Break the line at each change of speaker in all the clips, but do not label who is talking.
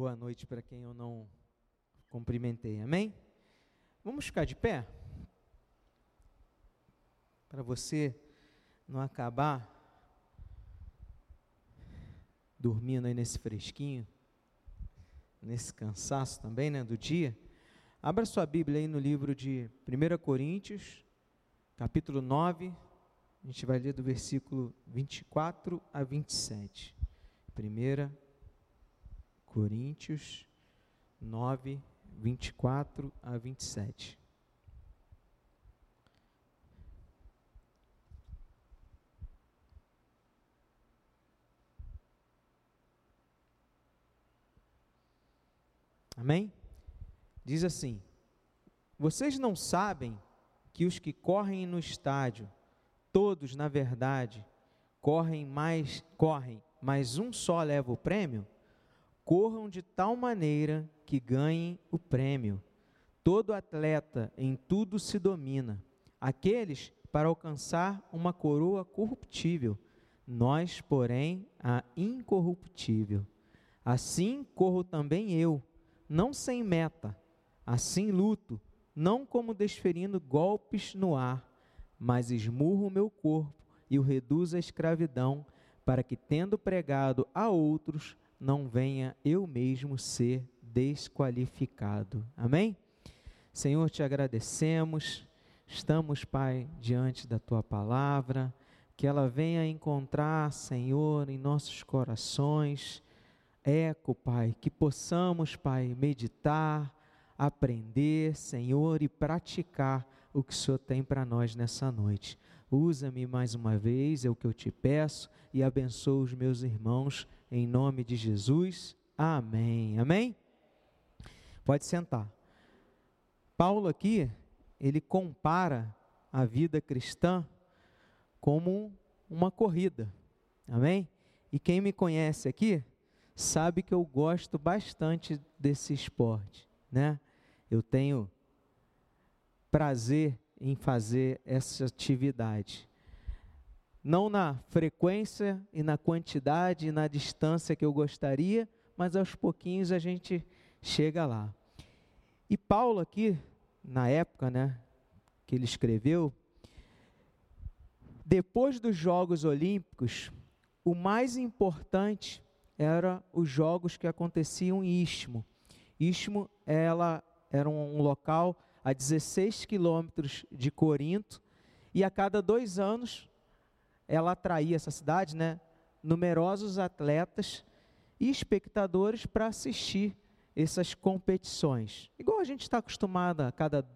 boa noite para quem eu não cumprimentei. Amém? Vamos ficar de pé? Para você não acabar dormindo aí nesse fresquinho, nesse cansaço também, né, do dia. Abra sua Bíblia aí no livro de 1 Coríntios, capítulo 9, a gente vai ler do versículo 24 a 27. 1 Coríntios 9, 24 a 27. Amém? Diz assim: Vocês não sabem que os que correm no estádio, todos, na verdade, correm mais, correm, mas um só leva o prêmio? Corram de tal maneira que ganhem o prêmio. Todo atleta em tudo se domina. Aqueles para alcançar uma coroa corruptível, nós, porém, a incorruptível. Assim corro também eu, não sem meta, assim luto, não como desferindo golpes no ar, mas esmurro o meu corpo e o reduzo à escravidão, para que, tendo pregado a outros, não venha eu mesmo ser desqualificado. Amém? Senhor, te agradecemos. Estamos, Pai, diante da tua palavra, que ela venha encontrar, Senhor, em nossos corações eco, Pai, que possamos, Pai, meditar, aprender, Senhor, e praticar o que o Senhor tem para nós nessa noite. Usa-me mais uma vez, é o que eu te peço, e abençoa os meus irmãos em nome de Jesus. Amém. Amém? Pode sentar. Paulo aqui, ele compara a vida cristã como uma corrida. Amém? E quem me conhece aqui sabe que eu gosto bastante desse esporte, né? Eu tenho prazer em fazer essa atividade não na frequência e na quantidade e na distância que eu gostaria, mas aos pouquinhos a gente chega lá. E Paulo aqui, na época, né, que ele escreveu, depois dos Jogos Olímpicos, o mais importante era os jogos que aconteciam em Istmo. Istmo ela era um local a 16 quilômetros de Corinto, e a cada dois anos ela atraía essa cidade, né, numerosos atletas e espectadores para assistir essas competições. Igual a gente está acostumado a cada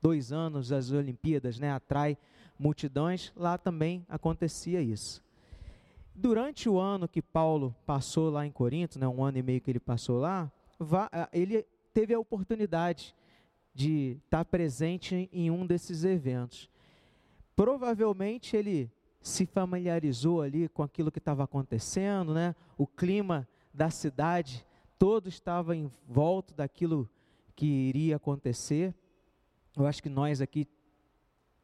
dois anos as Olimpíadas, né, atrai multidões, lá também acontecia isso. Durante o ano que Paulo passou lá em Corinto, né, um ano e meio que ele passou lá, ele teve a oportunidade de estar presente em um desses eventos. Provavelmente ele se familiarizou ali com aquilo que estava acontecendo, né? O clima da cidade, todo estava em volta daquilo que iria acontecer. Eu acho que nós aqui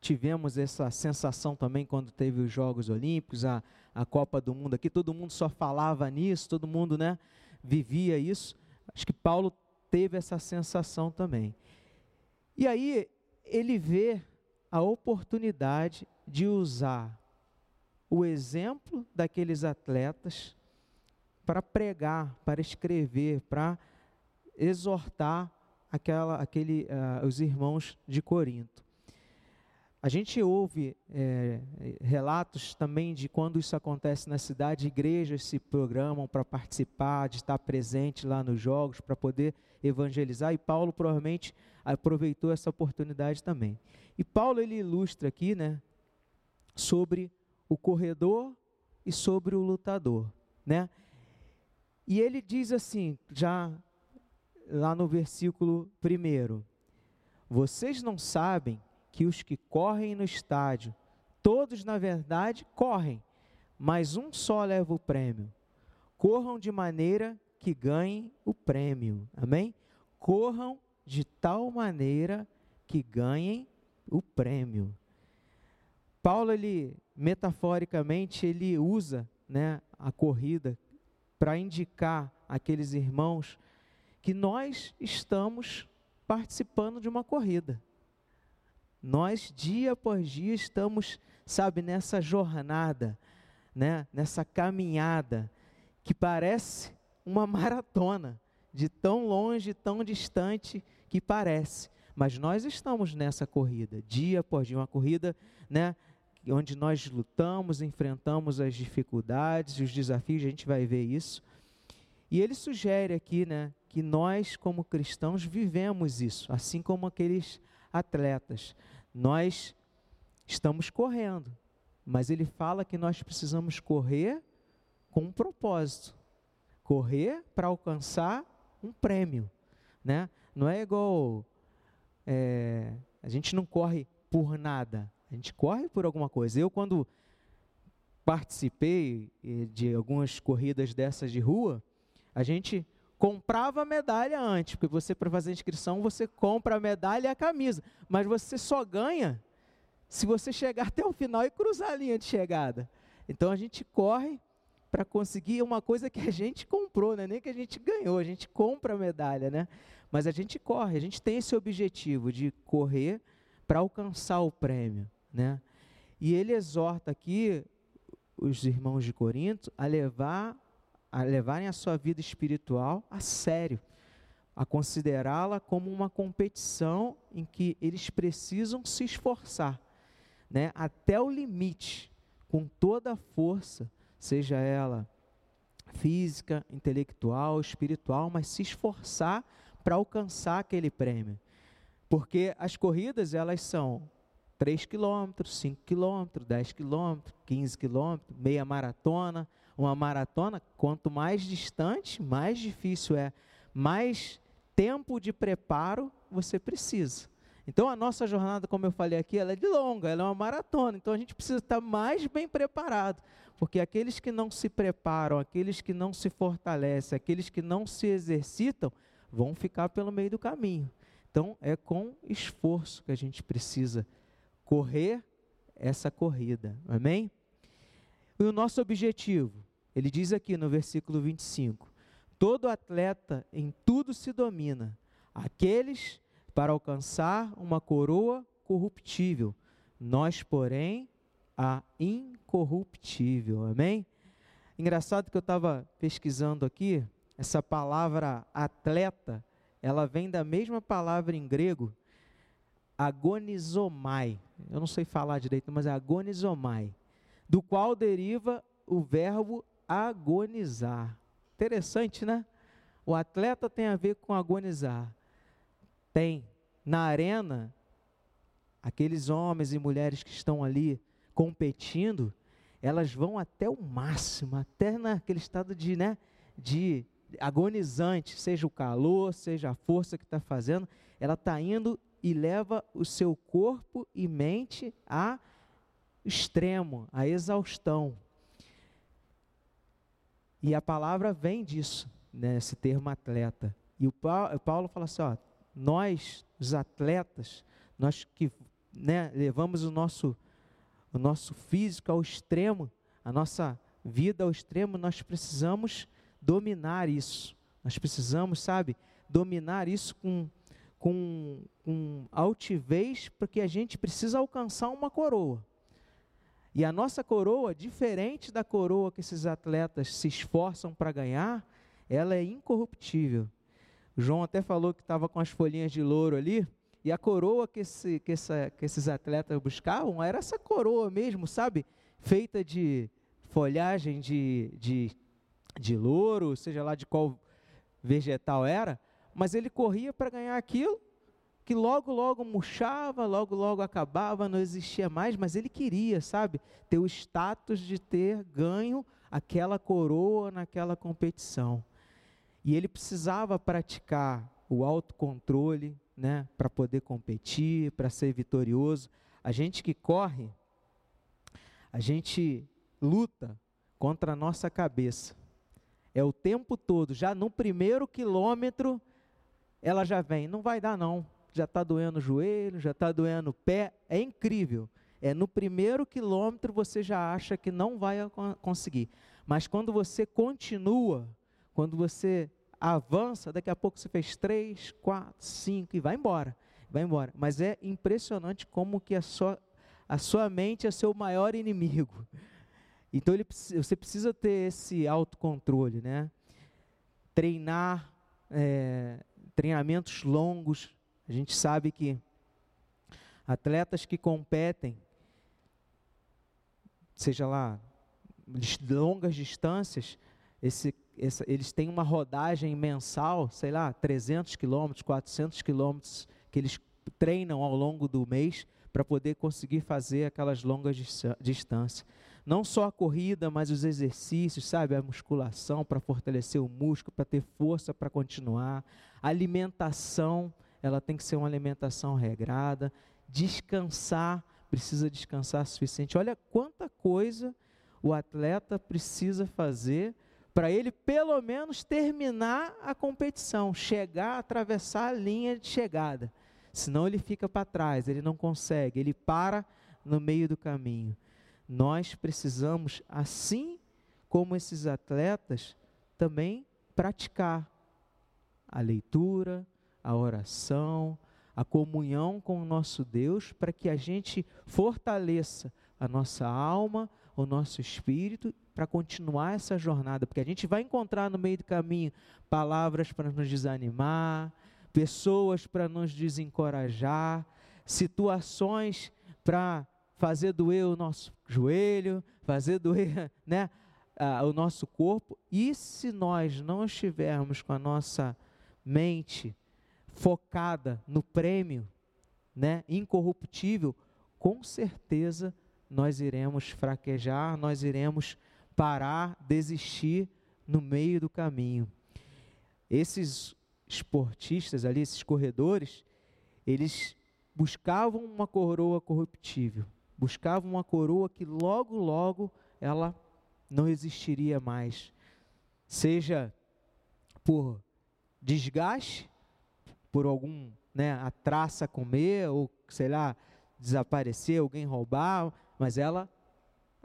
tivemos essa sensação também quando teve os Jogos Olímpicos, a, a Copa do Mundo aqui, todo mundo só falava nisso, todo mundo, né, vivia isso. Acho que Paulo teve essa sensação também. E aí ele vê a oportunidade de usar o exemplo daqueles atletas para pregar, para escrever, para exortar aquela, aquele, uh, os irmãos de Corinto. A gente ouve é, relatos também de quando isso acontece na cidade, igrejas se programam para participar, de estar presente lá nos jogos, para poder evangelizar, e Paulo provavelmente aproveitou essa oportunidade também. E Paulo ele ilustra aqui, né, sobre o corredor e sobre o lutador, né? E ele diz assim, já lá no versículo 1: Vocês não sabem que os que correm no estádio, todos na verdade correm, mas um só leva o prêmio. Corram de maneira que ganhem o prêmio. Amém? Corram de tal maneira que ganhem o prêmio. Paulo ele metaforicamente ele usa, né, a corrida para indicar àqueles irmãos que nós estamos participando de uma corrida. Nós, dia após dia, estamos, sabe, nessa jornada, né? nessa caminhada que parece uma maratona, de tão longe, tão distante que parece. Mas nós estamos nessa corrida, dia após dia, uma corrida né, onde nós lutamos, enfrentamos as dificuldades, os desafios, a gente vai ver isso. E ele sugere aqui né, que nós, como cristãos, vivemos isso, assim como aqueles atletas. Nós estamos correndo, mas ele fala que nós precisamos correr com um propósito correr para alcançar um prêmio. Né? Não é igual. É, a gente não corre por nada, a gente corre por alguma coisa. Eu, quando participei eh, de algumas corridas dessas de rua, a gente comprava a medalha antes, porque você, para fazer inscrição, você compra a medalha e a camisa, mas você só ganha se você chegar até o final e cruzar a linha de chegada. Então a gente corre para conseguir uma coisa que a gente comprou, né? nem que a gente ganhou, a gente compra a medalha, né? mas a gente corre, a gente tem esse objetivo de correr para alcançar o prêmio. Né? E ele exorta aqui os irmãos de Corinto a levar a levarem a sua vida espiritual a sério, a considerá-la como uma competição em que eles precisam se esforçar, né, até o limite, com toda a força, seja ela física, intelectual, espiritual, mas se esforçar para alcançar aquele prêmio. Porque as corridas, elas são 3 quilômetros, 5 quilômetros, 10 quilômetros, 15 quilômetros, meia maratona, uma maratona, quanto mais distante, mais difícil é, mais tempo de preparo você precisa. Então a nossa jornada, como eu falei aqui, ela é de longa, ela é uma maratona, então a gente precisa estar mais bem preparado, porque aqueles que não se preparam, aqueles que não se fortalecem, aqueles que não se exercitam, vão ficar pelo meio do caminho. Então é com esforço que a gente precisa correr essa corrida. Amém? E o nosso objetivo, ele diz aqui no versículo 25: todo atleta em tudo se domina, aqueles para alcançar uma coroa corruptível, nós, porém, a incorruptível. Amém? Engraçado que eu estava pesquisando aqui, essa palavra atleta, ela vem da mesma palavra em grego, agonizomai. Eu não sei falar direito, mas é agonizomai do qual deriva o verbo agonizar. Interessante, né? O atleta tem a ver com agonizar. Tem na arena aqueles homens e mulheres que estão ali competindo, elas vão até o máximo, até naquele estado de, né, de agonizante, seja o calor, seja a força que está fazendo, ela está indo e leva o seu corpo e mente a extremo, a exaustão. E a palavra vem disso, né, esse termo atleta. E o Paulo, Paulo fala assim: ó, nós, os atletas, nós que né, levamos o nosso, o nosso físico ao extremo, a nossa vida ao extremo, nós precisamos dominar isso. Nós precisamos, sabe, dominar isso com, com, com altivez, porque a gente precisa alcançar uma coroa. E a nossa coroa, diferente da coroa que esses atletas se esforçam para ganhar, ela é incorruptível. João até falou que estava com as folhinhas de louro ali, e a coroa que, esse, que, essa, que esses atletas buscavam era essa coroa mesmo, sabe? Feita de folhagem de, de, de louro, seja lá de qual vegetal era, mas ele corria para ganhar aquilo que logo, logo murchava, logo, logo acabava, não existia mais, mas ele queria, sabe, ter o status de ter ganho aquela coroa naquela competição. E ele precisava praticar o autocontrole, né, para poder competir, para ser vitorioso. A gente que corre, a gente luta contra a nossa cabeça. É o tempo todo, já no primeiro quilômetro, ela já vem, não vai dar não já está doendo o joelho, já está doendo o pé. É incrível. É no primeiro quilômetro você já acha que não vai conseguir. Mas quando você continua, quando você avança, daqui a pouco você fez três, quatro, cinco e vai embora, vai embora. Mas é impressionante como que a sua, a sua mente é seu maior inimigo. Então ele, você precisa ter esse autocontrole, né? Treinar, é, treinamentos longos. A gente sabe que atletas que competem, seja lá longas distâncias, esse, esse, eles têm uma rodagem mensal, sei lá, 300 quilômetros, 400 quilômetros, que eles treinam ao longo do mês para poder conseguir fazer aquelas longas distâncias. Não só a corrida, mas os exercícios, sabe? A musculação para fortalecer o músculo, para ter força para continuar. A alimentação, ela tem que ser uma alimentação regrada. Descansar, precisa descansar suficiente. Olha quanta coisa o atleta precisa fazer para ele pelo menos terminar a competição, chegar, atravessar a linha de chegada. Senão ele fica para trás, ele não consegue, ele para no meio do caminho. Nós precisamos, assim como esses atletas, também praticar a leitura, a oração, a comunhão com o nosso Deus, para que a gente fortaleça a nossa alma, o nosso espírito para continuar essa jornada, porque a gente vai encontrar no meio do caminho palavras para nos desanimar, pessoas para nos desencorajar, situações para fazer doer o nosso joelho, fazer doer né, o nosso corpo. E se nós não estivermos com a nossa mente focada no prêmio, né, incorruptível, com certeza nós iremos fraquejar, nós iremos parar, desistir no meio do caminho. Esses esportistas ali, esses corredores, eles buscavam uma coroa corruptível, buscavam uma coroa que logo, logo ela não existiria mais. Seja por desgaste, por algum, né, a traça comer, ou sei lá, desaparecer, alguém roubar, mas ela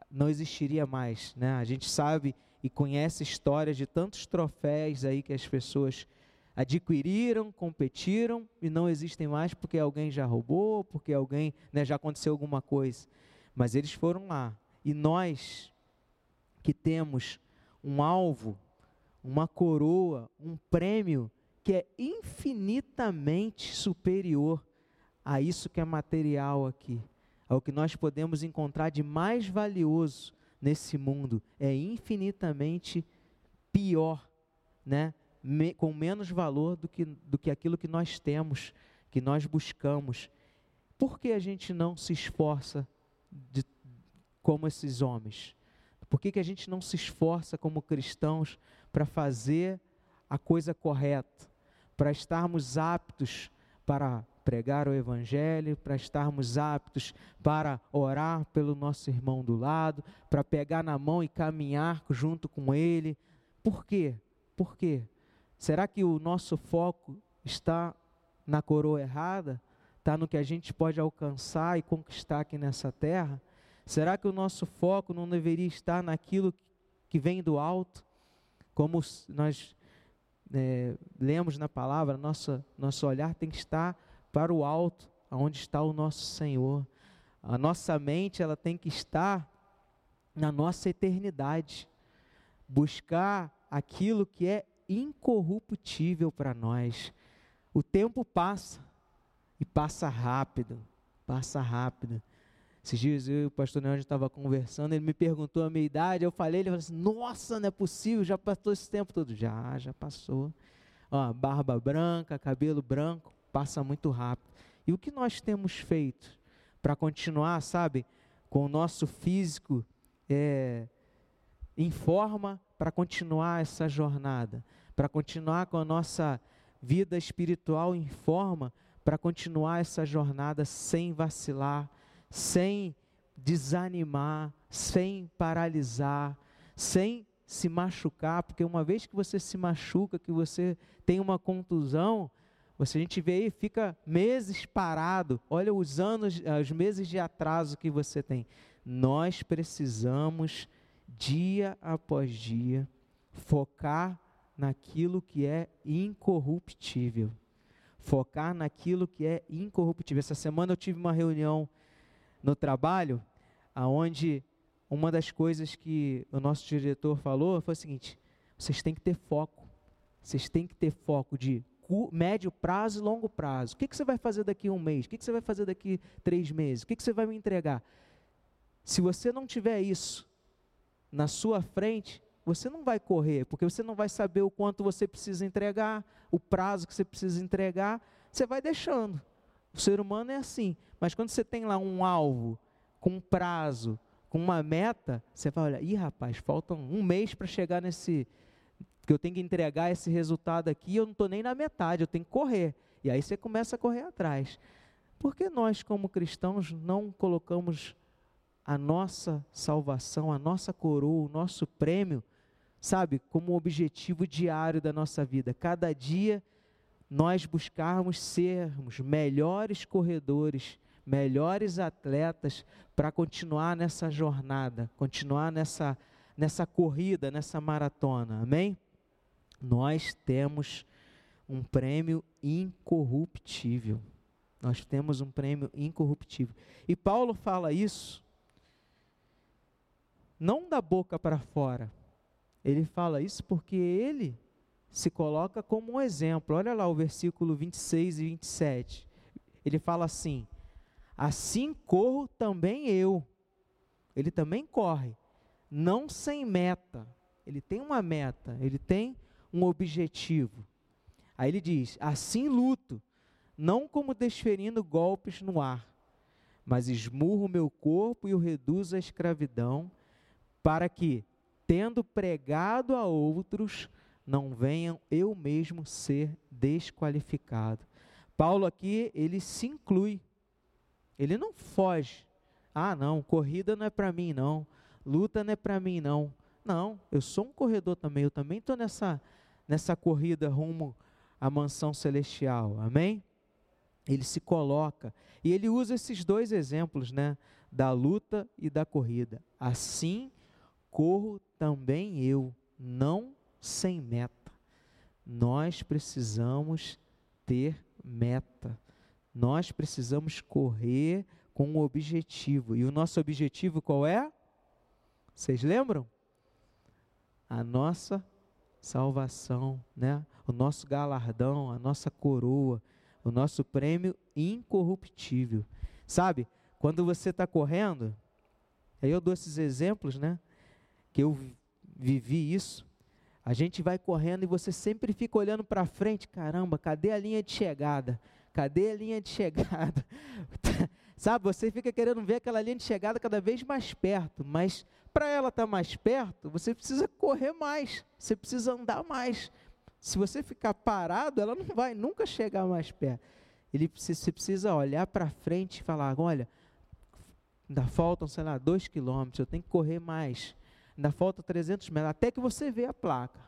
não existiria mais, né? A gente sabe e conhece histórias de tantos troféus aí que as pessoas adquiriram, competiram e não existem mais porque alguém já roubou, porque alguém né, já aconteceu alguma coisa. Mas eles foram lá. E nós que temos um alvo, uma coroa, um prêmio que é infinitamente superior a isso que é material aqui ao que nós podemos encontrar de mais valioso nesse mundo é infinitamente pior, né? Me, com menos valor do que, do que aquilo que nós temos, que nós buscamos. Por que a gente não se esforça de, como esses homens? Por que, que a gente não se esforça como cristãos para fazer a coisa correta, para estarmos aptos para pregar o Evangelho, para estarmos aptos para orar pelo nosso irmão do lado, para pegar na mão e caminhar junto com ele. Por quê? Por quê? Será que o nosso foco está na coroa errada? Está no que a gente pode alcançar e conquistar aqui nessa terra? Será que o nosso foco não deveria estar naquilo que vem do alto? Como nós é, lemos na palavra, nosso, nosso olhar tem que estar para o alto, aonde está o nosso Senhor. A nossa mente ela tem que estar na nossa eternidade, buscar aquilo que é incorruptível para nós. O tempo passa e passa rápido, passa rápido. Esses dias eu e o pastor Neonde estava conversando, ele me perguntou a minha idade, eu falei, ele falou assim, nossa, não é possível, já passou esse tempo todo. Já, já passou. Ó, barba branca, cabelo branco, passa muito rápido. E o que nós temos feito para continuar, sabe, com o nosso físico é, em forma para continuar essa jornada, para continuar com a nossa vida espiritual em forma, para continuar essa jornada sem vacilar, sem desanimar, sem paralisar, sem se machucar, porque uma vez que você se machuca, que você tem uma contusão, você a gente vê aí, fica meses parado. Olha os anos, os meses de atraso que você tem. Nós precisamos dia após dia, focar naquilo que é incorruptível. Focar naquilo que é incorruptível. Essa semana eu tive uma reunião no trabalho, aonde uma das coisas que o nosso diretor falou foi o seguinte: vocês têm que ter foco. Vocês têm que ter foco de médio prazo e longo prazo. O que, que você vai fazer daqui a um mês? O que, que você vai fazer daqui a três meses? O que, que você vai me entregar? Se você não tiver isso na sua frente, você não vai correr, porque você não vai saber o quanto você precisa entregar, o prazo que você precisa entregar, você vai deixando. O ser humano é assim. Mas quando você tem lá um alvo, com um prazo, com uma meta, você vai olhar, ih rapaz, falta um mês para chegar nesse, que eu tenho que entregar esse resultado aqui, eu não estou nem na metade, eu tenho que correr. E aí você começa a correr atrás. Por que nós, como cristãos, não colocamos a nossa salvação, a nossa coroa, o nosso prêmio, sabe, como objetivo diário da nossa vida? Cada dia nós buscarmos sermos melhores corredores, melhores atletas para continuar nessa jornada, continuar nessa, nessa corrida, nessa maratona. Amém? Nós temos um prêmio incorruptível. Nós temos um prêmio incorruptível. E Paulo fala isso não da boca para fora. Ele fala isso porque ele se coloca como um exemplo. Olha lá o versículo 26 e 27. Ele fala assim: Assim corro também eu. Ele também corre, não sem meta. Ele tem uma meta, ele tem um objetivo. Aí ele diz: Assim luto, não como desferindo golpes no ar, mas esmurro o meu corpo e o reduzo à escravidão, para que, tendo pregado a outros, não venham eu mesmo ser desqualificado. Paulo aqui, ele se inclui. Ele não foge. Ah, não, corrida não é para mim não. Luta não é para mim não. Não, eu sou um corredor também, eu também estou nessa, nessa corrida rumo à mansão celestial. Amém? Ele se coloca. E ele usa esses dois exemplos, né? Da luta e da corrida. Assim corro também eu, não sem meta. Nós precisamos ter meta. Nós precisamos correr com um objetivo. E o nosso objetivo qual é? Vocês lembram? A nossa salvação, né? O nosso galardão, a nossa coroa, o nosso prêmio incorruptível. Sabe? Quando você está correndo, aí eu dou esses exemplos, né? Que eu vivi isso. A gente vai correndo e você sempre fica olhando para frente, caramba, cadê a linha de chegada? Cadê a linha de chegada? Sabe, você fica querendo ver aquela linha de chegada cada vez mais perto, mas para ela estar tá mais perto, você precisa correr mais, você precisa andar mais. Se você ficar parado, ela não vai nunca chegar mais perto. Ele, você precisa olhar para frente e falar: olha, ainda faltam, sei lá, dois quilômetros, eu tenho que correr mais ainda falta 300 metros, até que você vê a placa,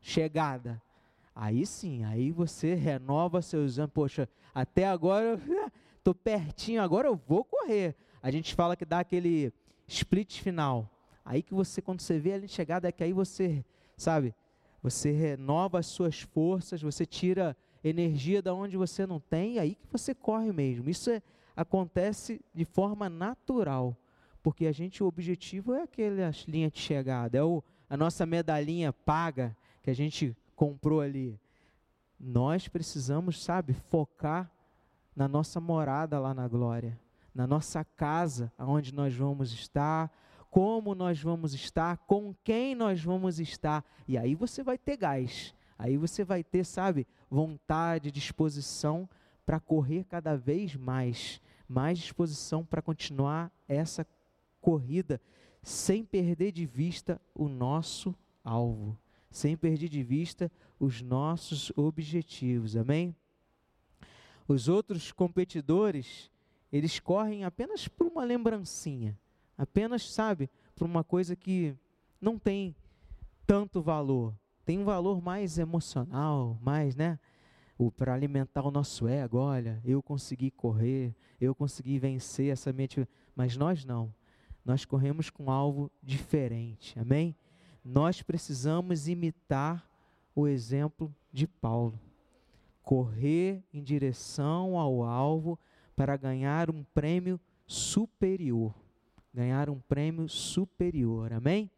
chegada. Aí sim, aí você renova seu exame. Poxa, até agora estou pertinho, agora eu vou correr. A gente fala que dá aquele split final. Aí que você, quando você vê ali chegada, é que aí você, sabe, você renova as suas forças, você tira energia da onde você não tem, aí que você corre mesmo. Isso é, acontece de forma natural porque a gente, o objetivo é aquela linha de chegada, é o, a nossa medalhinha paga que a gente comprou ali. Nós precisamos, sabe, focar na nossa morada lá na glória, na nossa casa, aonde nós vamos estar, como nós vamos estar, com quem nós vamos estar. E aí você vai ter gás. Aí você vai ter, sabe, vontade, disposição para correr cada vez mais, mais disposição para continuar essa corrida sem perder de vista o nosso alvo, sem perder de vista os nossos objetivos. Amém? Os outros competidores, eles correm apenas por uma lembrancinha, apenas, sabe, por uma coisa que não tem tanto valor, tem um valor mais emocional, mais, né? Para alimentar o nosso ego, olha, eu consegui correr, eu consegui vencer essa mente, mas nós não nós corremos com um alvo diferente. Amém? Nós precisamos imitar o exemplo de Paulo. Correr em direção ao alvo para ganhar um prêmio superior. Ganhar um prêmio superior. Amém?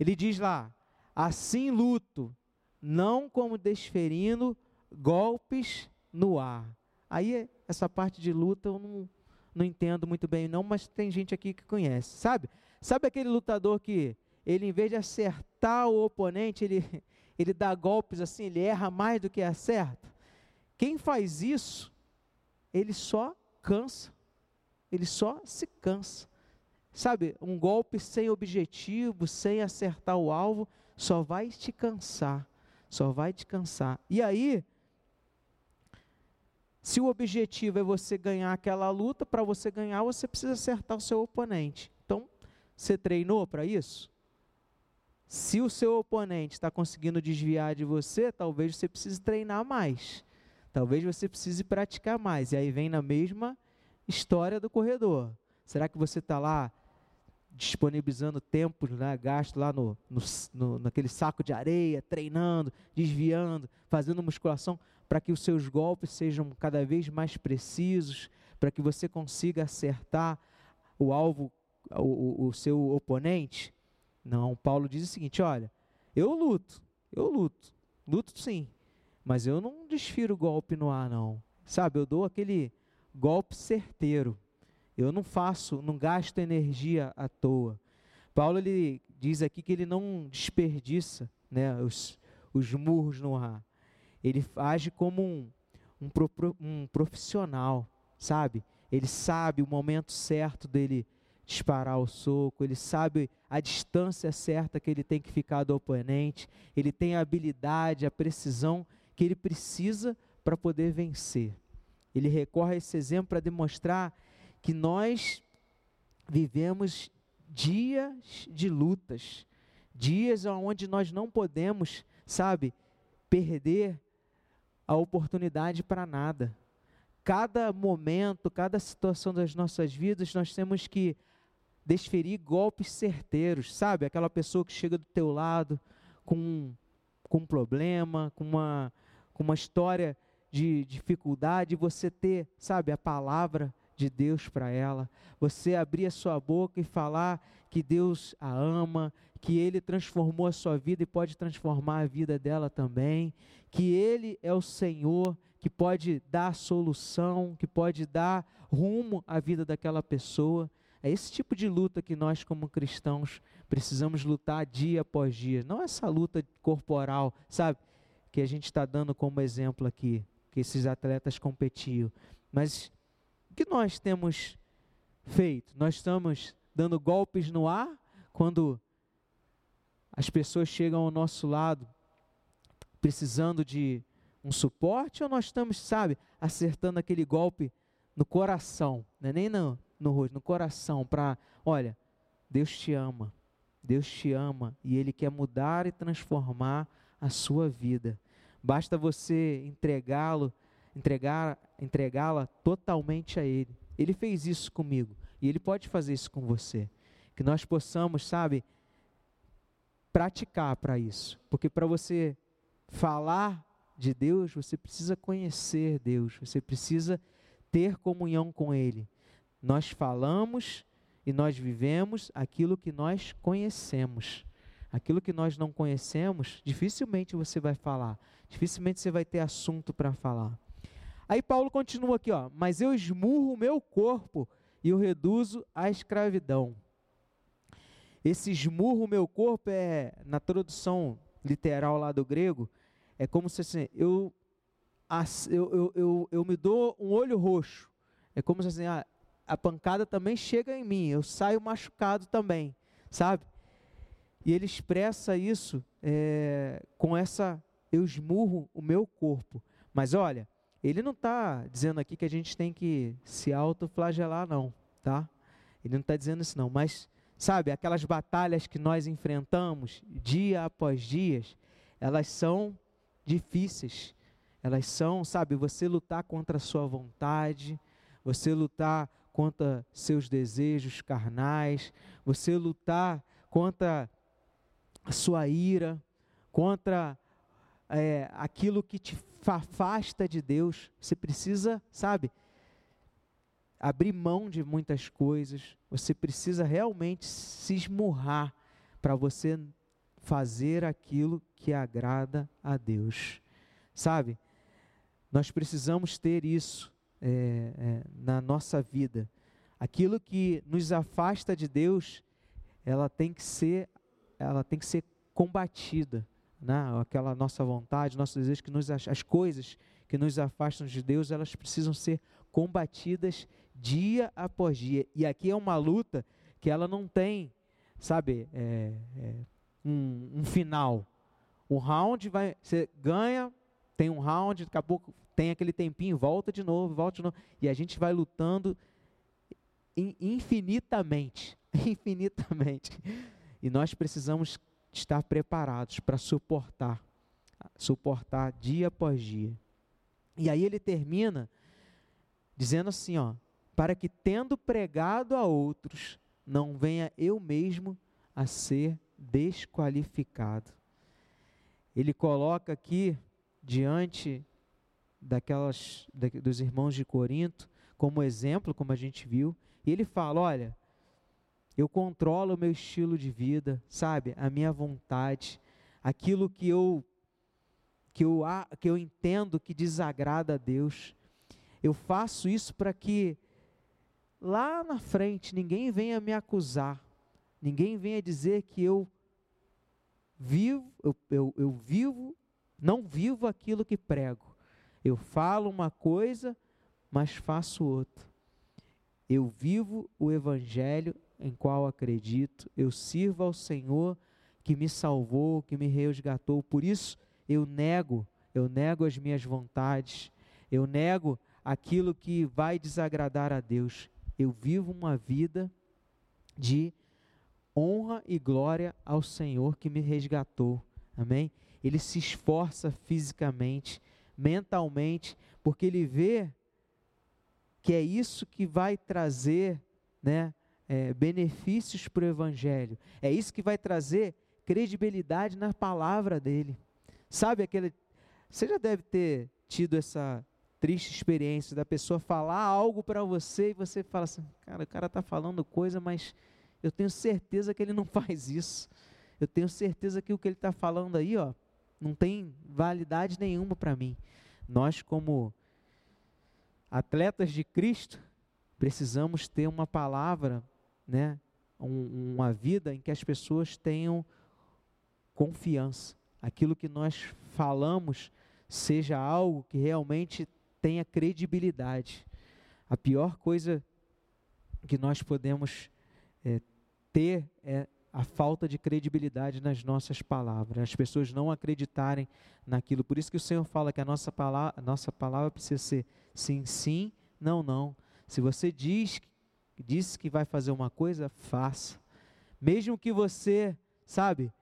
Ele diz lá: assim luto, não como desferindo golpes no ar. Aí essa parte de luta eu não, não entendo muito bem não, mas tem gente aqui que conhece, sabe? Sabe aquele lutador que ele em vez de acertar o oponente, ele, ele dá golpes assim, ele erra mais do que acerta? Quem faz isso, ele só cansa, ele só se cansa. Sabe, um golpe sem objetivo, sem acertar o alvo, só vai te cansar, só vai te cansar. E aí, se o objetivo é você ganhar aquela luta, para você ganhar, você precisa acertar o seu oponente. Então, você treinou para isso? Se o seu oponente está conseguindo desviar de você, talvez você precise treinar mais. Talvez você precise praticar mais. E aí vem na mesma história do corredor. Será que você está lá disponibilizando tempo, né, gasto lá no, no, no, naquele saco de areia, treinando, desviando, fazendo musculação? para que os seus golpes sejam cada vez mais precisos, para que você consiga acertar o alvo, o, o, seu oponente? Não, Paulo diz o seguinte: olha, eu luto, eu luto, luto sim, mas eu não desfiro golpe no ar, não. Sabe, eu dou aquele golpe certeiro. Eu não faço, não gasto energia à toa. Paulo ele diz aqui que ele não desperdiça né, os, os murros no ar ele age como um, um, um profissional, sabe? Ele sabe o momento certo dele disparar o soco, ele sabe a distância certa que ele tem que ficar do oponente, ele tem a habilidade, a precisão que ele precisa para poder vencer. Ele recorre a esse exemplo para demonstrar que nós vivemos dias de lutas, dias onde nós não podemos, sabe, perder a oportunidade para nada. Cada momento, cada situação das nossas vidas, nós temos que desferir golpes certeiros, sabe? Aquela pessoa que chega do teu lado com, com um problema, com uma, com uma história de dificuldade, você ter, sabe, a palavra de Deus para ela, você abrir a sua boca e falar que Deus a ama, que Ele transformou a sua vida e pode transformar a vida dela também, que Ele é o Senhor que pode dar solução, que pode dar rumo à vida daquela pessoa. É esse tipo de luta que nós, como cristãos, precisamos lutar dia após dia. Não essa luta corporal, sabe? Que a gente está dando como exemplo aqui, que esses atletas competiam. Mas o que nós temos feito? Nós estamos dando golpes no ar quando as pessoas chegam ao nosso lado precisando de um suporte ou nós estamos, sabe, acertando aquele golpe no coração, não é nem no, no rosto, no coração, para, olha, Deus te ama, Deus te ama e Ele quer mudar e transformar a sua vida. Basta você entregá-lo, entregar, entregá-la totalmente a Ele. Ele fez isso comigo e Ele pode fazer isso com você. Que nós possamos, sabe, praticar para isso. Porque para você falar de Deus, você precisa conhecer Deus, você precisa ter comunhão com Ele. Nós falamos e nós vivemos aquilo que nós conhecemos. Aquilo que nós não conhecemos, dificilmente você vai falar, dificilmente você vai ter assunto para falar. Aí Paulo continua aqui, ó, mas eu esmurro o meu corpo e o reduzo à escravidão. Esse esmurro meu corpo é, na tradução literal lá do grego, é como se assim, eu, eu, eu, eu, eu me dou um olho roxo. É como se assim, a, a pancada também chega em mim, eu saio machucado também, sabe? E ele expressa isso é, com essa, eu esmurro o meu corpo. Mas olha, ele não está dizendo aqui que a gente tem que se autoflagelar, não, tá? Ele não está dizendo isso, não. Mas Sabe, aquelas batalhas que nós enfrentamos dia após dia, elas são difíceis. Elas são, sabe, você lutar contra a sua vontade, você lutar contra seus desejos carnais, você lutar contra a sua ira, contra é, aquilo que te afasta de Deus. Você precisa, sabe, abrir mão de muitas coisas. Você precisa realmente se esmurrar para você fazer aquilo que agrada a Deus. Sabe? Nós precisamos ter isso é, é, na nossa vida. Aquilo que nos afasta de Deus, ela tem que ser, ela tem que ser combatida, né? Aquela nossa vontade, nosso desejo que nos as coisas que nos afastam de Deus, elas precisam ser combatidas dia após dia. E aqui é uma luta que ela não tem, sabe, é, é, um, um, final. O round vai, você ganha, tem um round, daqui a pouco tem aquele tempinho, volta de novo, volta de novo, e a gente vai lutando infinitamente, infinitamente. E nós precisamos estar preparados para suportar, suportar dia após dia. E aí ele termina dizendo assim, ó, para que tendo pregado a outros, não venha eu mesmo a ser desqualificado. Ele coloca aqui diante daquelas dos irmãos de Corinto como exemplo, como a gente viu, e ele fala, olha, eu controlo o meu estilo de vida, sabe? A minha vontade, aquilo que eu que eu que eu entendo que desagrada a Deus. Eu faço isso para que lá na frente ninguém venha me acusar, ninguém venha dizer que eu vivo, eu, eu, eu vivo, não vivo aquilo que prego. Eu falo uma coisa, mas faço outra. Eu vivo o evangelho em qual acredito, eu sirvo ao Senhor que me salvou, que me resgatou. Por isso eu nego, eu nego as minhas vontades, eu nego aquilo que vai desagradar a Deus. Eu vivo uma vida de honra e glória ao Senhor que me resgatou. Amém? Ele se esforça fisicamente, mentalmente, porque ele vê que é isso que vai trazer, né, é, benefícios para o Evangelho. É isso que vai trazer credibilidade na palavra dele. Sabe aquele. Você já deve ter tido essa triste experiência da pessoa falar algo para você e você fala assim: cara, o cara está falando coisa, mas eu tenho certeza que ele não faz isso. Eu tenho certeza que o que ele está falando aí, ó, não tem validade nenhuma para mim. Nós, como atletas de Cristo, precisamos ter uma palavra né, um, uma vida em que as pessoas tenham confiança. Aquilo que nós falamos seja algo que realmente tenha credibilidade. A pior coisa que nós podemos é, ter é a falta de credibilidade nas nossas palavras, as pessoas não acreditarem naquilo. Por isso que o Senhor fala que a nossa palavra, a nossa palavra precisa ser sim, sim, não, não. Se você diz disse que vai fazer uma coisa, faça. Mesmo que você, sabe,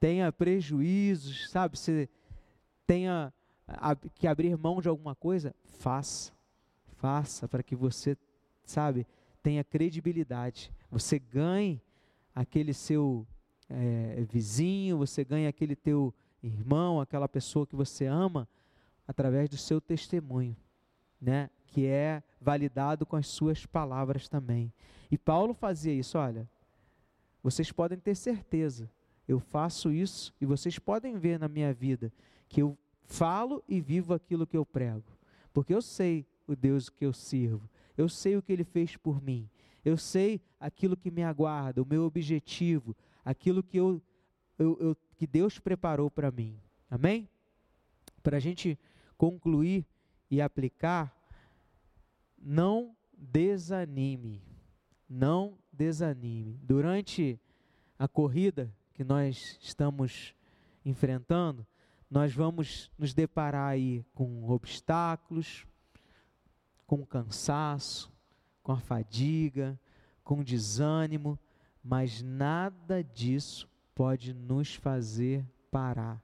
tenha prejuízos, sabe, você tenha que abrir mão de alguma coisa, faça. Faça para que você, sabe, tenha credibilidade. Você ganhe aquele seu é, vizinho, você ganhe aquele teu irmão, aquela pessoa que você ama, através do seu testemunho, né? Que é validado com as suas palavras também. E Paulo fazia isso, olha, vocês podem ter certeza, eu faço isso e vocês podem ver na minha vida que eu falo e vivo aquilo que eu prego, porque eu sei o Deus que eu sirvo, eu sei o que ele fez por mim, eu sei aquilo que me aguarda, o meu objetivo, aquilo que, eu, eu, eu que Deus preparou para mim. Amém? Para a gente concluir e aplicar, não desanime. Não desanime. Durante a corrida que nós estamos enfrentando, nós vamos nos deparar aí com obstáculos, com cansaço, com a fadiga, com desânimo, mas nada disso pode nos fazer parar.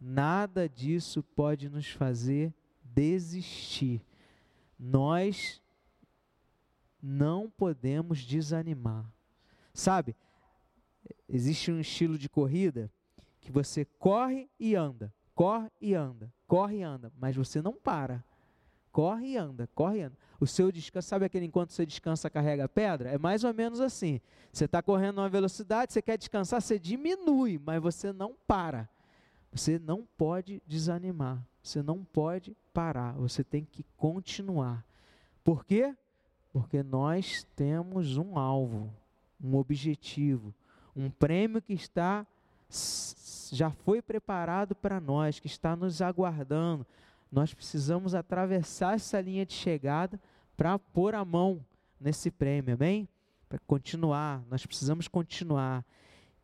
Nada disso pode nos fazer desistir nós não podemos desanimar. Sabe, existe um estilo de corrida que você corre e anda, corre e anda, corre e anda, mas você não para. Corre e anda, corre e anda. O seu descanso, sabe aquele enquanto você descansa, carrega a pedra? É mais ou menos assim. Você está correndo uma velocidade, você quer descansar, você diminui, mas você não para. Você não pode desanimar. Você não pode parar. Você tem que continuar. Por quê? Porque nós temos um alvo, um objetivo, um prêmio que está já foi preparado para nós, que está nos aguardando. Nós precisamos atravessar essa linha de chegada para pôr a mão nesse prêmio, amém? Para continuar, nós precisamos continuar.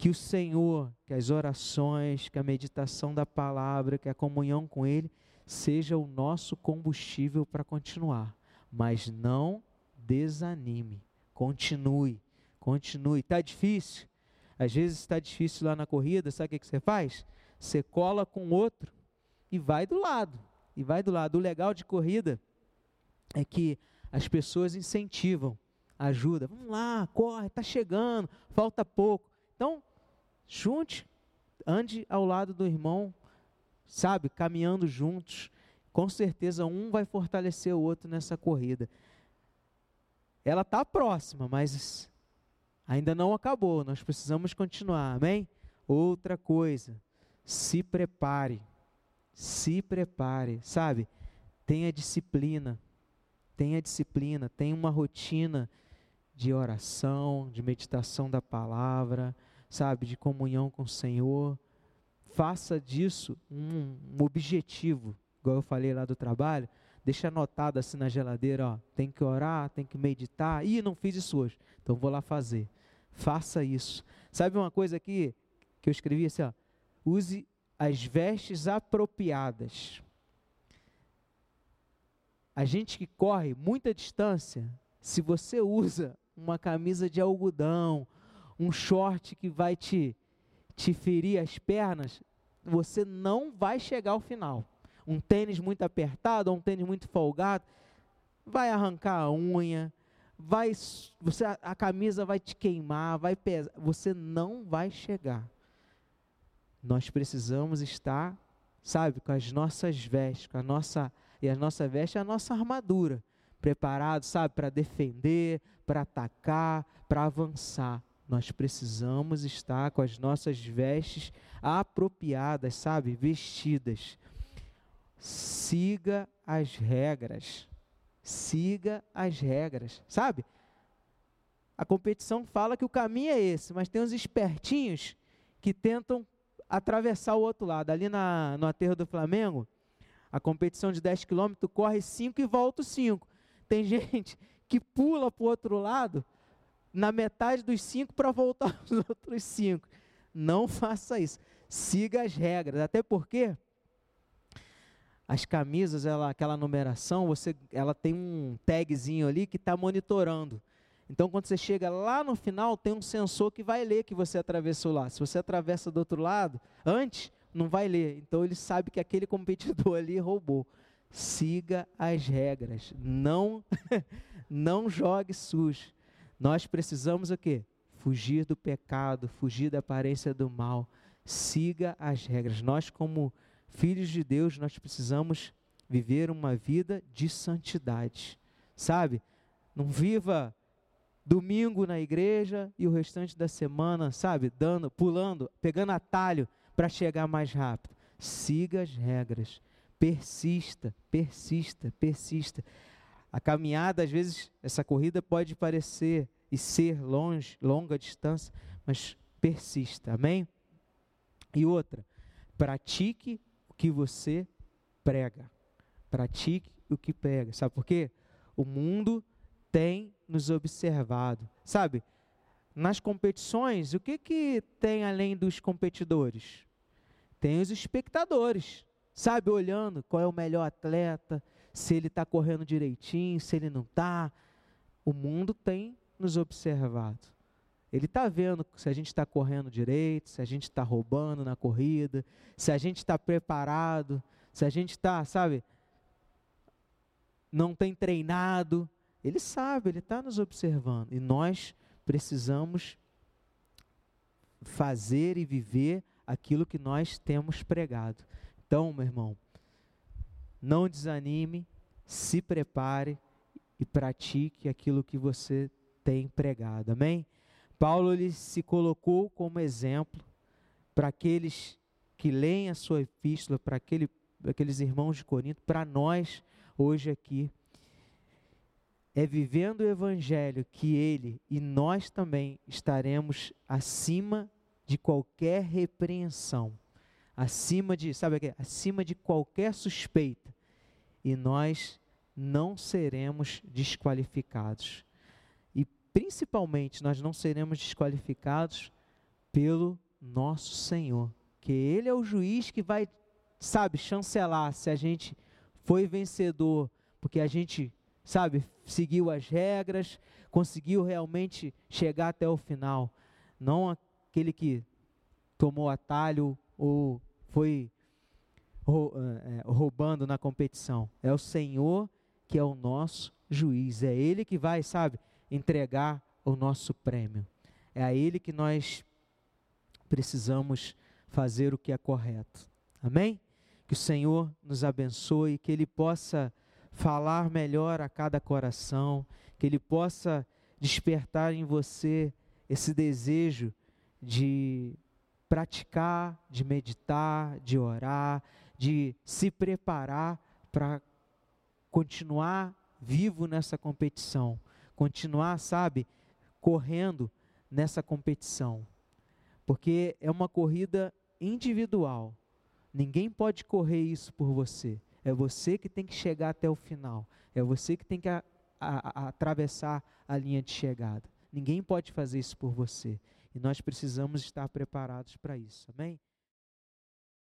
Que o Senhor, que as orações, que a meditação da palavra, que a comunhão com Ele, seja o nosso combustível para continuar. Mas não desanime, continue, continue. Está difícil? Às vezes está difícil lá na corrida, sabe o que você faz? Você cola com outro e vai do lado. E vai do lado. O legal de corrida é que as pessoas incentivam, ajudam. Vamos lá, corre, está chegando, falta pouco. Então, junte, ande ao lado do irmão, sabe, caminhando juntos. Com certeza um vai fortalecer o outro nessa corrida. Ela está próxima, mas ainda não acabou, nós precisamos continuar, amém? Outra coisa, se prepare, se prepare, sabe? Tenha disciplina, tenha disciplina, tenha uma rotina de oração, de meditação da palavra, sabe? De comunhão com o Senhor. Faça disso um, um objetivo, igual eu falei lá do trabalho, deixa anotado assim na geladeira, ó, tem que orar, tem que meditar. Ih, não fiz isso hoje, então vou lá fazer. Faça isso. Sabe uma coisa aqui que eu escrevi assim, ó, use as vestes apropriadas. A gente que corre muita distância, se você usa uma camisa de algodão, um short que vai te, te ferir as pernas, você não vai chegar ao final um tênis muito apertado ou um tênis muito folgado, vai arrancar a unha, vai você a camisa vai te queimar, vai pesar, você não vai chegar. Nós precisamos estar, sabe, com as nossas vestes, com a nossa e a nossa veste é a nossa armadura, preparado, sabe, para defender, para atacar, para avançar. Nós precisamos estar com as nossas vestes apropriadas, sabe, vestidas siga as regras. Siga as regras, sabe? A competição fala que o caminho é esse, mas tem uns espertinhos que tentam atravessar o outro lado. Ali na, no aterro do Flamengo, a competição de 10 quilômetros corre 5 e volta 5. Tem gente que pula para o outro lado na metade dos 5 para voltar os outros 5. Não faça isso. Siga as regras, até porque as camisas, ela, aquela numeração, você, ela tem um tagzinho ali que está monitorando. Então, quando você chega lá no final, tem um sensor que vai ler que você atravessou lá. Se você atravessa do outro lado, antes, não vai ler. Então, ele sabe que aquele competidor ali roubou. Siga as regras. Não, não jogue sujo. Nós precisamos o quê? Fugir do pecado, fugir da aparência do mal. Siga as regras. Nós, como filhos de Deus, nós precisamos viver uma vida de santidade. Sabe? Não viva domingo na igreja e o restante da semana, sabe, dando, pulando, pegando atalho para chegar mais rápido. Siga as regras. Persista, persista, persista. A caminhada, às vezes, essa corrida pode parecer e ser longe, longa distância, mas persista. Amém? E outra, pratique que você prega. Pratique o que prega. Sabe por quê? O mundo tem nos observado. Sabe? Nas competições, o que, que tem além dos competidores? Tem os espectadores, sabe? Olhando qual é o melhor atleta, se ele está correndo direitinho, se ele não está. O mundo tem nos observado. Ele está vendo se a gente está correndo direito, se a gente está roubando na corrida, se a gente está preparado, se a gente está, sabe, não tem treinado. Ele sabe, Ele está nos observando. E nós precisamos fazer e viver aquilo que nós temos pregado. Então, meu irmão, não desanime, se prepare e pratique aquilo que você tem pregado. Amém? Paulo ele se colocou como exemplo para aqueles que leem a sua epístola, para aquele, aqueles irmãos de Corinto, para nós hoje aqui. É vivendo o evangelho que ele e nós também estaremos acima de qualquer repreensão, acima de, sabe o que? Acima de qualquer suspeita. E nós não seremos desqualificados. E principalmente nós não seremos desqualificados pelo nosso Senhor, que ele é o juiz que vai, sabe, chancelar se a gente foi vencedor, porque a gente, sabe, seguiu as regras, conseguiu realmente chegar até o final, não aquele que tomou atalho ou foi é, roubando na competição. É o Senhor que é o nosso juiz. É Ele que vai, sabe, entregar o nosso prêmio. É a Ele que nós precisamos fazer o que é correto. Amém? Que o Senhor nos abençoe, que Ele possa falar melhor a cada coração, que Ele possa despertar em você esse desejo de praticar, de meditar, de orar, de se preparar para continuar vivo nessa competição, continuar, sabe, correndo nessa competição. Porque é uma corrida individual. Ninguém pode correr isso por você. É você que tem que chegar até o final. É você que tem que a, a, a, atravessar a linha de chegada. Ninguém pode fazer isso por você. E nós precisamos estar preparados para isso. Amém?